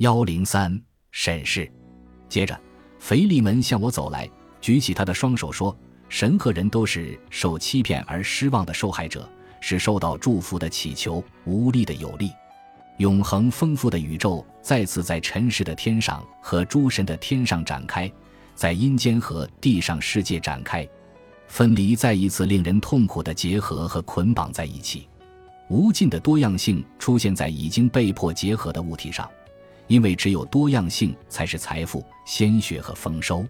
幺零三审视。接着，腓利门向我走来，举起他的双手说：“神和人都是受欺骗而失望的受害者，是受到祝福的祈求无力的有力。永恒丰富的宇宙再次在尘世的天上和诸神的天上展开，在阴间和地上世界展开，分离再一次令人痛苦的结合和捆绑在一起。无尽的多样性出现在已经被迫结合的物体上。”因为只有多样性才是财富、鲜血和丰收。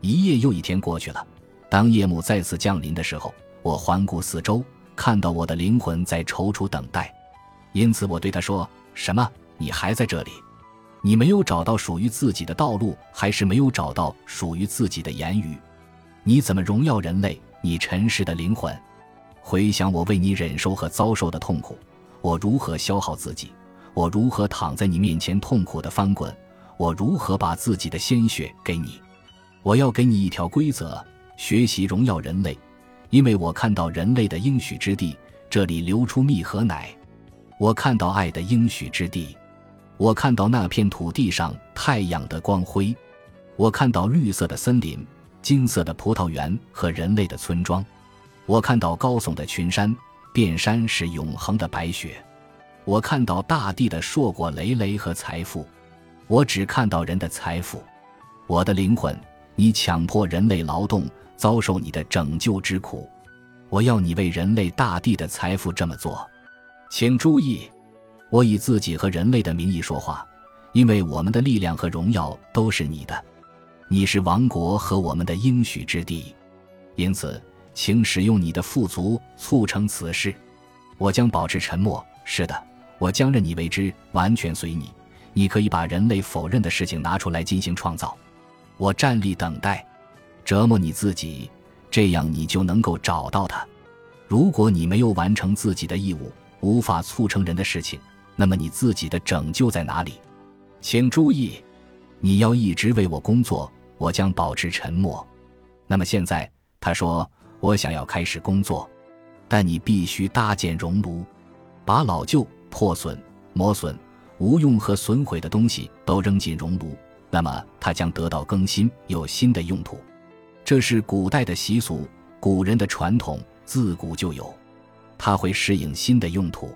一夜又一天过去了，当夜幕再次降临的时候，我环顾四周，看到我的灵魂在踌躇等待。因此，我对他说：“什么？你还在这里？你没有找到属于自己的道路，还是没有找到属于自己的言语？你怎么荣耀人类？你尘世的灵魂，回想我为你忍受和遭受的痛苦，我如何消耗自己？”我如何躺在你面前痛苦的翻滚？我如何把自己的鲜血给你？我要给你一条规则：学习荣耀人类，因为我看到人类的应许之地，这里流出蜜和奶。我看到爱的应许之地，我看到那片土地上太阳的光辉，我看到绿色的森林、金色的葡萄园和人类的村庄，我看到高耸的群山，遍山是永恒的白雪。我看到大地的硕果累累和财富，我只看到人的财富。我的灵魂，你强迫人类劳动，遭受你的拯救之苦。我要你为人类大地的财富这么做。请注意，我以自己和人类的名义说话，因为我们的力量和荣耀都是你的。你是王国和我们的应许之地，因此，请使用你的富足促成此事。我将保持沉默。是的。我将任你为之，完全随你。你可以把人类否认的事情拿出来进行创造。我站立等待，折磨你自己，这样你就能够找到它。如果你没有完成自己的义务，无法促成人的事情，那么你自己的拯救在哪里？请注意，你要一直为我工作，我将保持沉默。那么现在，他说我想要开始工作，但你必须搭建熔炉，把老旧。破损、磨损、无用和损毁的东西都扔进熔炉，那么它将得到更新，有新的用途。这是古代的习俗，古人的传统，自古就有。它会适应新的用途。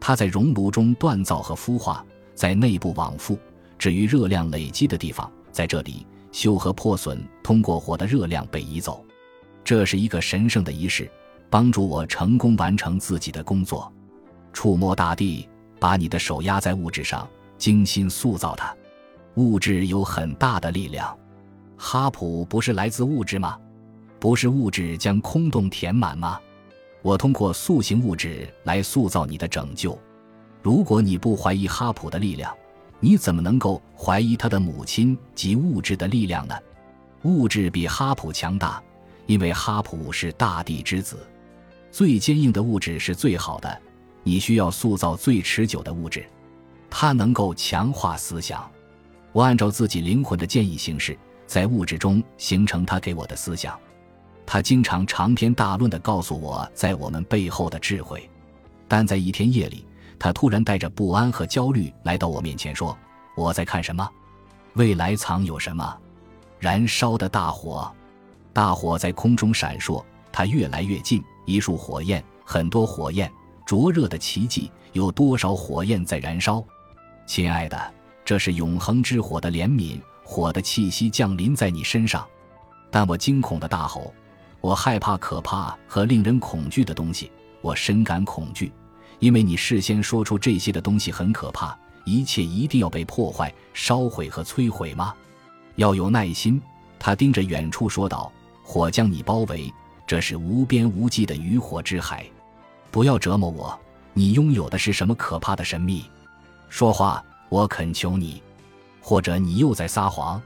它在熔炉中锻造和孵化，在内部往复。至于热量累积的地方，在这里，锈和破损通过火的热量被移走。这是一个神圣的仪式，帮助我成功完成自己的工作。触摸大地，把你的手压在物质上，精心塑造它。物质有很大的力量。哈普不是来自物质吗？不是物质将空洞填满吗？我通过塑形物质来塑造你的拯救。如果你不怀疑哈普的力量，你怎么能够怀疑他的母亲及物质的力量呢？物质比哈普强大，因为哈普是大地之子。最坚硬的物质是最好的。你需要塑造最持久的物质，它能够强化思想。我按照自己灵魂的建议行事，在物质中形成他给我的思想。他经常长篇大论地告诉我在我们背后的智慧，但在一天夜里，他突然带着不安和焦虑来到我面前，说：“我在看什么？未来藏有什么？燃烧的大火，大火在空中闪烁，它越来越近，一束火焰，很多火焰。”灼热的奇迹，有多少火焰在燃烧？亲爱的，这是永恒之火的怜悯，火的气息降临在你身上。但我惊恐的大吼：“我害怕可怕和令人恐惧的东西，我深感恐惧，因为你事先说出这些的东西很可怕，一切一定要被破坏、烧毁和摧毁吗？要有耐心。”他盯着远处说道：“火将你包围，这是无边无际的渔火之海。”不要折磨我！你拥有的是什么可怕的神秘？说话，我恳求你。或者你又在撒谎？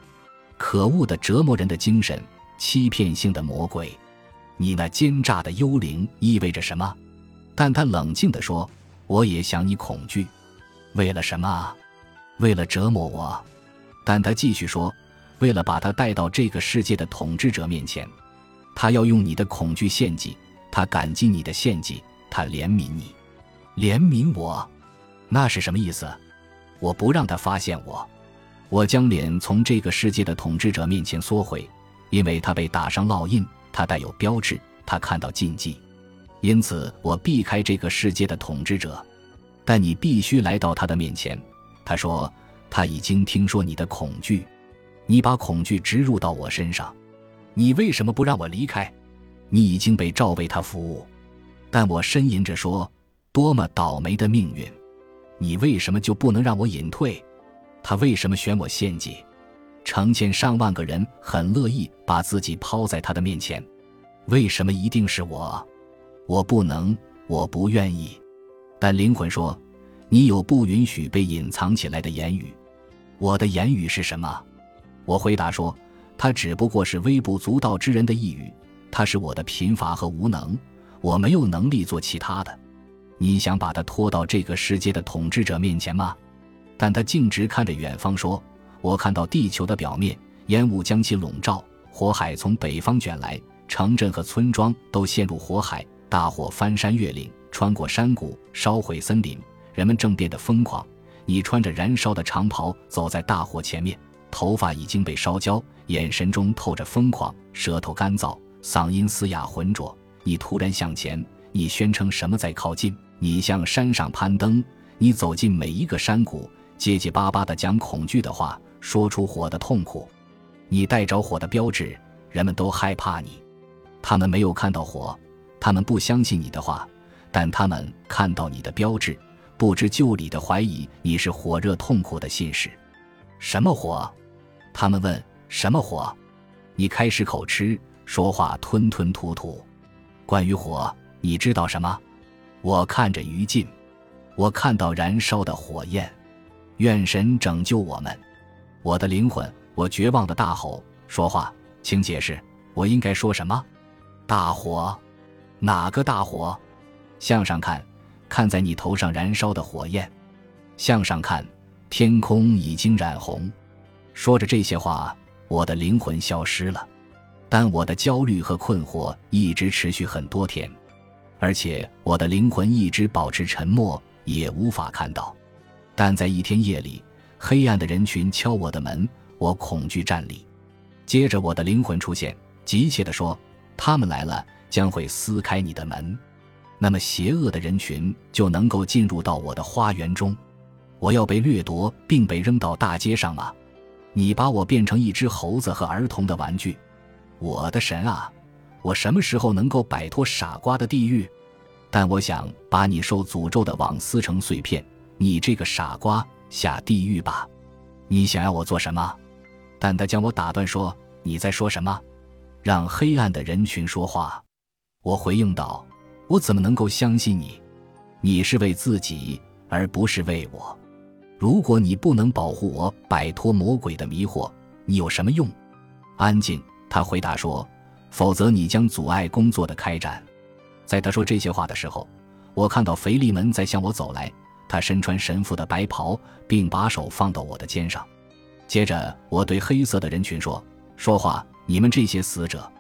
可恶的折磨人的精神，欺骗性的魔鬼！你那奸诈的幽灵意味着什么？但他冷静地说：“我也想你恐惧。为了什么？为了折磨我。”但他继续说：“为了把他带到这个世界的统治者面前，他要用你的恐惧献祭。他感激你的献祭。”他怜悯你，怜悯我，那是什么意思？我不让他发现我。我将脸从这个世界的统治者面前缩回，因为他被打上烙印，他带有标志，他看到禁忌，因此我避开这个世界的统治者。但你必须来到他的面前。他说他已经听说你的恐惧，你把恐惧植入到我身上。你为什么不让我离开？你已经被召为他服务，但我呻吟着说：“多么倒霉的命运！你为什么就不能让我隐退？他为什么选我献祭？成千上万个人很乐意把自己抛在他的面前，为什么一定是我？我不能，我不愿意。但灵魂说：你有不允许被隐藏起来的言语。我的言语是什么？我回答说。”他只不过是微不足道之人的一语，他是我的贫乏和无能，我没有能力做其他的。你想把他拖到这个世界的统治者面前吗？但他径直看着远方说：“我看到地球的表面，烟雾将其笼罩，火海从北方卷来，城镇和村庄都陷入火海，大火翻山越岭，穿过山谷，烧毁森林，人们正变得疯狂。你穿着燃烧的长袍，走在大火前面。”头发已经被烧焦，眼神中透着疯狂，舌头干燥，嗓音嘶哑浑浊。你突然向前，你宣称什么在靠近？你向山上攀登，你走进每一个山谷，结结巴巴地讲恐惧的话，说出火的痛苦。你带着火的标志，人们都害怕你。他们没有看到火，他们不相信你的话，但他们看到你的标志，不知就里的怀疑你是火热痛苦的信使。什么火？他们问：“什么火？”你开始口吃，说话吞吞吐吐。关于火，你知道什么？我看着于禁，我看到燃烧的火焰。愿神拯救我们！我的灵魂，我绝望的大吼：“说话，请解释，我应该说什么？”大火？哪个大火？向上看，看在你头上燃烧的火焰。向上看，天空已经染红。说着这些话，我的灵魂消失了，但我的焦虑和困惑一直持续很多天，而且我的灵魂一直保持沉默，也无法看到。但在一天夜里，黑暗的人群敲我的门，我恐惧站立。接着，我的灵魂出现，急切地说：“他们来了，将会撕开你的门，那么邪恶的人群就能够进入到我的花园中。我要被掠夺，并被扔到大街上吗？”你把我变成一只猴子和儿童的玩具，我的神啊！我什么时候能够摆脱傻瓜的地狱？但我想把你受诅咒的网撕成碎片。你这个傻瓜，下地狱吧！你想要我做什么？但他将我打断说：“你在说什么？让黑暗的人群说话。”我回应道：“我怎么能够相信你？你是为自己，而不是为我。”如果你不能保护我摆脱魔鬼的迷惑，你有什么用？安静，他回答说。否则你将阻碍工作的开展。在他说这些话的时候，我看到腓利门在向我走来。他身穿神父的白袍，并把手放到我的肩上。接着，我对黑色的人群说：“说话，你们这些死者！”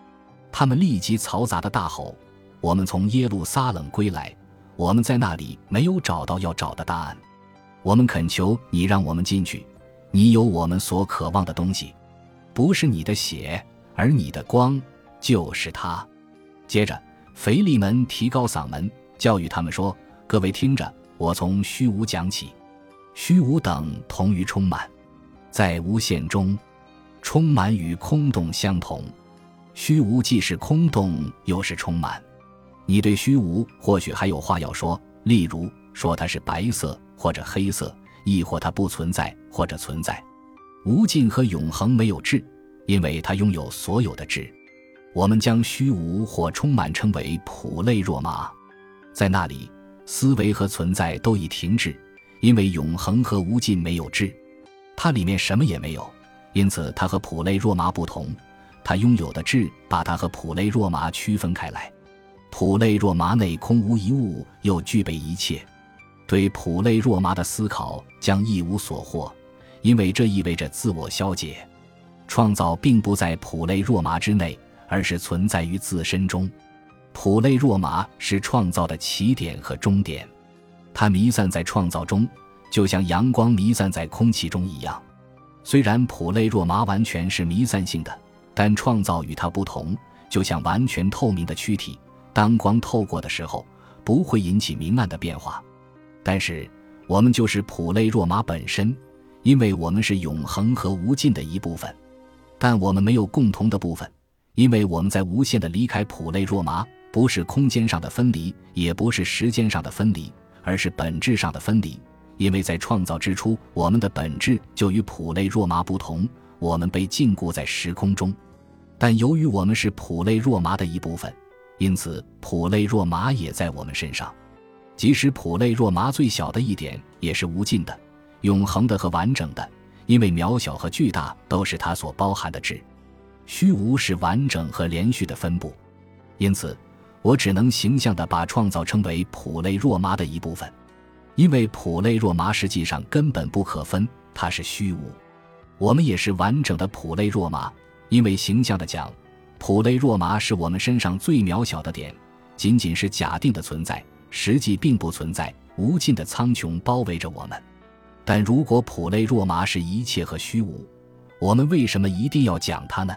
他们立即嘈杂的大吼：“我们从耶路撒冷归来，我们在那里没有找到要找的答案。”我们恳求你让我们进去，你有我们所渴望的东西，不是你的血，而你的光就是它。接着，腓力门提高嗓门教育他们说：“各位听着，我从虚无讲起。虚无等同于充满，在无限中，充满与空洞相同。虚无既是空洞，又是充满。你对虚无或许还有话要说，例如说它是白色。”或者黑色，亦或它不存在，或者存在。无尽和永恒没有质，因为它拥有所有的质。我们将虚无或充满称为普类若麻，在那里，思维和存在都已停滞，因为永恒和无尽没有质。它里面什么也没有，因此它和普类若麻不同。它拥有的质把它和普类若麻区分开来。普类若麻内空无一物，又具备一切。对普类若麻的思考将一无所获，因为这意味着自我消解。创造并不在普类若麻之内，而是存在于自身中。普类若麻是创造的起点和终点，它弥散在创造中，就像阳光弥散在空气中一样。虽然普类若麻完全是弥散性的，但创造与它不同，就像完全透明的躯体，当光透过的时候不会引起明暗的变化。但是我们就是普类若麻本身，因为我们是永恒和无尽的一部分。但我们没有共同的部分，因为我们在无限的离开普类若麻，不是空间上的分离，也不是时间上的分离，而是本质上的分离。因为在创造之初，我们的本质就与普类若麻不同，我们被禁锢在时空中。但由于我们是普类若麻的一部分，因此普类若麻也在我们身上。即使普类若麻最小的一点也是无尽的、永恒的和完整的，因为渺小和巨大都是它所包含的质。虚无是完整和连续的分布，因此我只能形象地把创造称为普类若麻的一部分。因为普类若麻实际上根本不可分，它是虚无。我们也是完整的普类若麻。因为形象的讲，普类若麻是我们身上最渺小的点，仅仅是假定的存在，实际并不存在。无尽的苍穹包围着我们。但如果普类若麻是一切和虚无，我们为什么一定要讲它呢？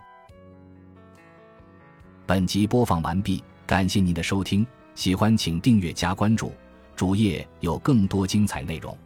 本集播放完毕，感谢您的收听，喜欢请订阅加关注。主页有更多精彩内容。